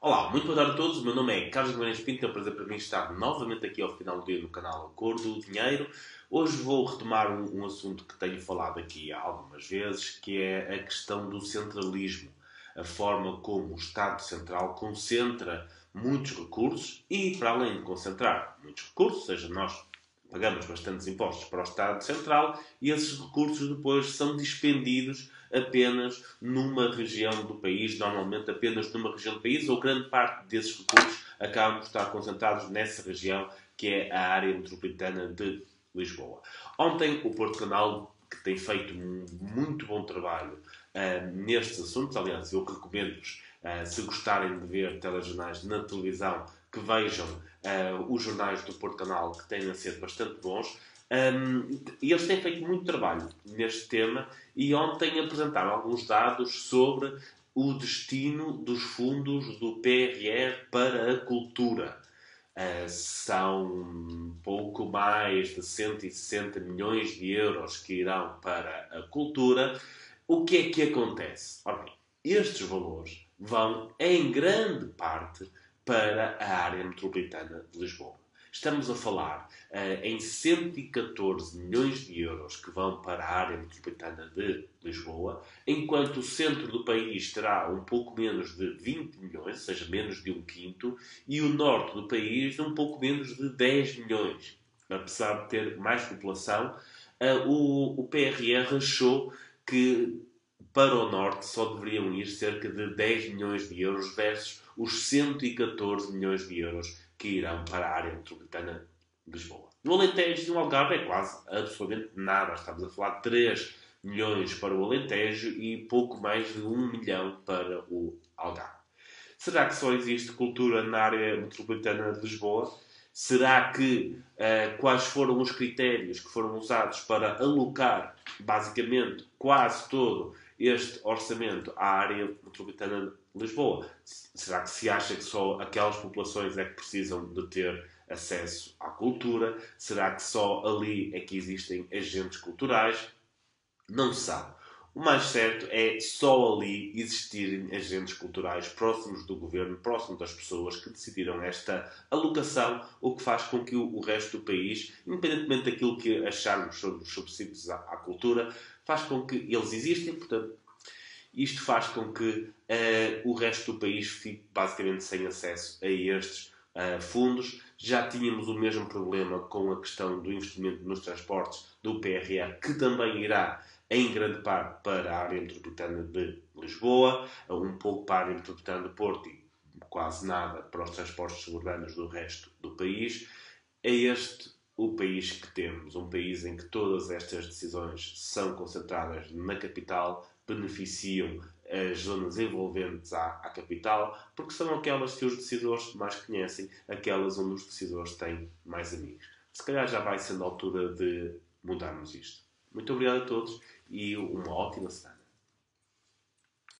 Olá, muito boa tarde a todos. O meu nome é Carlos Guimarães Pinto. É um prazer para mim estar novamente aqui ao final do dia no canal Acordo do Dinheiro. Hoje vou retomar um, um, assunto que tenho falado aqui algumas vezes, que é a questão do centralismo. A forma como o Estado Central concentra muitos recursos e, para além de concentrar muitos recursos, seja nós pagamos bastantes impostos para o Estado Central e esses recursos depois são dispendidos apenas numa região do país, normalmente apenas numa região do país, ou grande parte desses recursos acabam por estar concentrados nessa região que é a área metropolitana de Lisboa. Ontem o Porto Canal, que tem feito um muito bom trabalho uh, nestes assuntos, aliás, eu recomendo-vos, uh, se gostarem de ver telejornais na televisão, que vejam uh, os jornais do Porto Canal, que têm a ser bastante bons. Um, e eles têm feito muito trabalho neste tema e ontem apresentaram alguns dados sobre o destino dos fundos do PRR para a cultura. Uh, são pouco mais de 160 milhões de euros que irão para a cultura. O que é que acontece? Ora bem, estes valores vão, em grande parte, para a área metropolitana de Lisboa. Estamos a falar uh, em 114 milhões de euros que vão para a área metropolitana de Lisboa, enquanto o centro do país terá um pouco menos de 20 milhões, ou seja, menos de um quinto, e o norte do país um pouco menos de 10 milhões. Apesar de ter mais população, uh, o, o PRR achou que para o norte só deveriam ir cerca de 10 milhões de euros versus os 114 milhões de euros que irão para a área metropolitana de Lisboa. No Alentejo e no Algarve é quase absolutamente nada. Estamos a falar de 3 milhões para o Alentejo e pouco mais de 1 milhão para o Algarve. Será que só existe cultura na área metropolitana de Lisboa? Será que uh, quais foram os critérios que foram usados para alocar basicamente quase todo este orçamento à área metropolitana de Lisboa? Será que se acha que só aquelas populações é que precisam de ter acesso à cultura? Será que só ali é que existem agentes culturais? Não se sabe. O mais certo é só ali existirem agentes culturais próximos do governo, próximos das pessoas que decidiram esta alocação, o que faz com que o resto do país, independentemente daquilo que acharmos sobre os subsídios à, cultura, faz com que eles existem, portanto, isto faz com que uh, o resto do país fique basicamente sem acesso a estes uh, fundos. Já tínhamos o mesmo problema com a questão do investimento nos transportes do PRR, que também irá em grande parte para a área metropolitana de Lisboa, um pouco para a área metropolitana de Porto e quase nada para os transportes suburbanos do resto do país. É este o país que temos, um país em que todas estas decisões são concentradas na capital, beneficiam as zonas envolventes à, à, capital, porque são aquelas que os decisores mais conhecem, aquelas onde os decisores têm mais amigos. Se calhar já vai sendo a altura de mudarmos isto. Muito obrigado a todos e uma ótima semana.